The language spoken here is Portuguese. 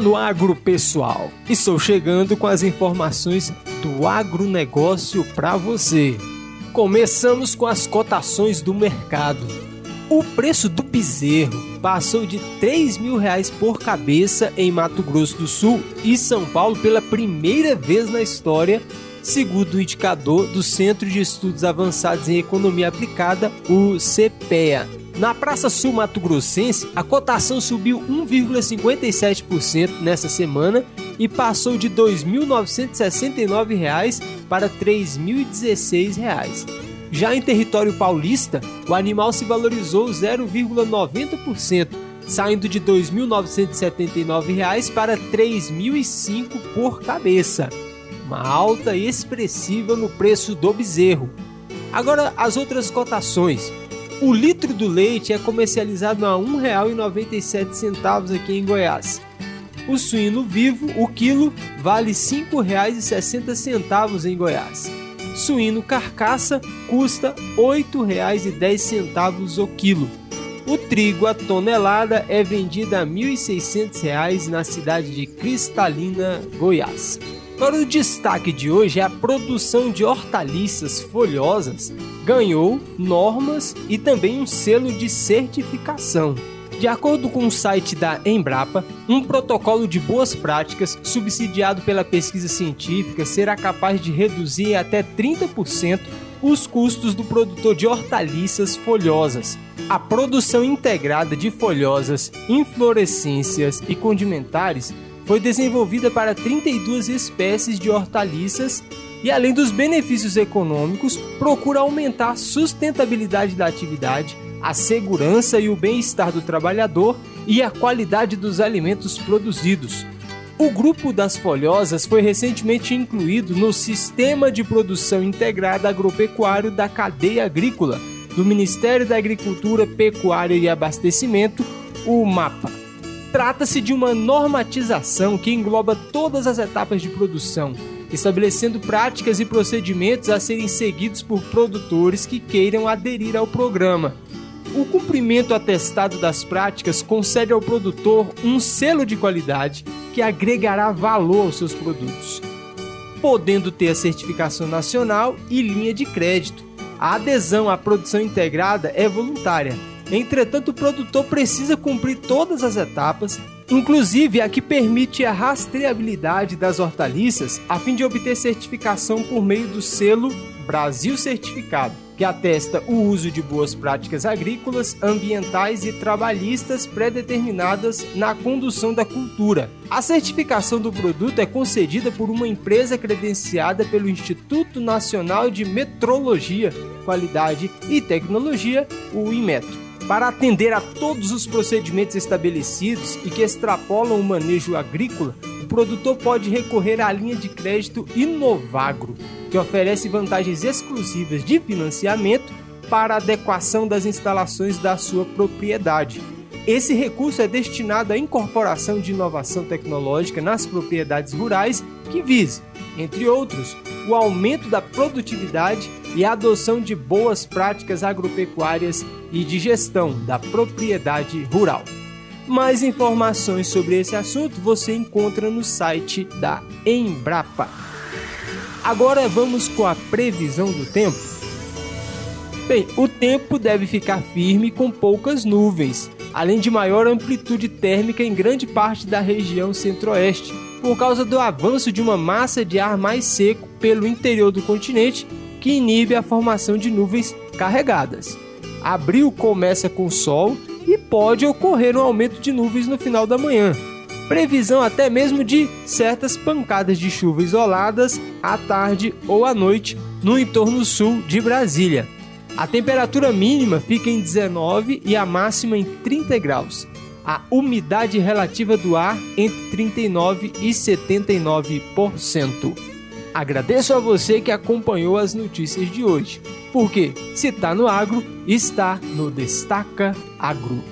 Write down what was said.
No agro, pessoal. Estou chegando com as informações do agronegócio para você. Começamos com as cotações do mercado. O preço do bezerro passou de 3 mil reais por cabeça em Mato Grosso do Sul e São Paulo pela primeira vez na história, segundo o indicador do Centro de Estudos Avançados em Economia Aplicada, o CPEA. Na Praça Sul Mato Grossense, a cotação subiu 1,57% nessa semana e passou de R$ 2.969 para R$ 3.016. Já em território paulista, o animal se valorizou 0,90%, saindo de R$ 2.979 para R$ 3.005 por cabeça. Uma alta expressiva no preço do bezerro. Agora as outras cotações. O litro do leite é comercializado a R$ 1,97 aqui em Goiás. O suíno vivo, o quilo, vale R$ 5,60 em Goiás. Suíno carcaça custa R$ 8,10 o quilo. O trigo a tonelada é vendida a R$ 1.600 na cidade de Cristalina, Goiás. Agora, o destaque de hoje é a produção de hortaliças folhosas ganhou normas e também um selo de certificação. De acordo com o site da Embrapa, um protocolo de boas práticas subsidiado pela pesquisa científica será capaz de reduzir até 30% os custos do produtor de hortaliças folhosas. A produção integrada de folhosas, inflorescências e condimentares foi desenvolvida para 32 espécies de hortaliças e, além dos benefícios econômicos, procura aumentar a sustentabilidade da atividade, a segurança e o bem-estar do trabalhador e a qualidade dos alimentos produzidos. O grupo das folhosas foi recentemente incluído no Sistema de Produção Integrada Agropecuário da Cadeia Agrícola do Ministério da Agricultura, Pecuária e Abastecimento, o MAPA. Trata-se de uma normatização que engloba todas as etapas de produção, estabelecendo práticas e procedimentos a serem seguidos por produtores que queiram aderir ao programa. O cumprimento atestado das práticas concede ao produtor um selo de qualidade que agregará valor aos seus produtos, podendo ter a certificação nacional e linha de crédito. A adesão à produção integrada é voluntária Entretanto, o produtor precisa cumprir todas as etapas, inclusive a que permite a rastreabilidade das hortaliças, a fim de obter certificação por meio do selo Brasil Certificado, que atesta o uso de boas práticas agrícolas, ambientais e trabalhistas pré-determinadas na condução da cultura. A certificação do produto é concedida por uma empresa credenciada pelo Instituto Nacional de Metrologia, Qualidade e Tecnologia, o INMETRO para atender a todos os procedimentos estabelecidos e que extrapolam o manejo agrícola, o produtor pode recorrer à linha de crédito Inovagro, que oferece vantagens exclusivas de financiamento para adequação das instalações da sua propriedade. Esse recurso é destinado à incorporação de inovação tecnológica nas propriedades rurais que vise, entre outros, o aumento da produtividade e a adoção de boas práticas agropecuárias e de gestão da propriedade rural. Mais informações sobre esse assunto você encontra no site da Embrapa. Agora vamos com a previsão do tempo. Bem, o tempo deve ficar firme com poucas nuvens, além de maior amplitude térmica em grande parte da região centro-oeste, por causa do avanço de uma massa de ar mais seco pelo interior do continente que inibe a formação de nuvens carregadas. Abril começa com sol e pode ocorrer um aumento de nuvens no final da manhã. Previsão até mesmo de certas pancadas de chuva isoladas à tarde ou à noite no entorno sul de Brasília. A temperatura mínima fica em 19 e a máxima em 30 graus. A umidade relativa do ar entre 39 e 79%. Agradeço a você que acompanhou as notícias de hoje, porque se está no agro, está no Destaca Agro.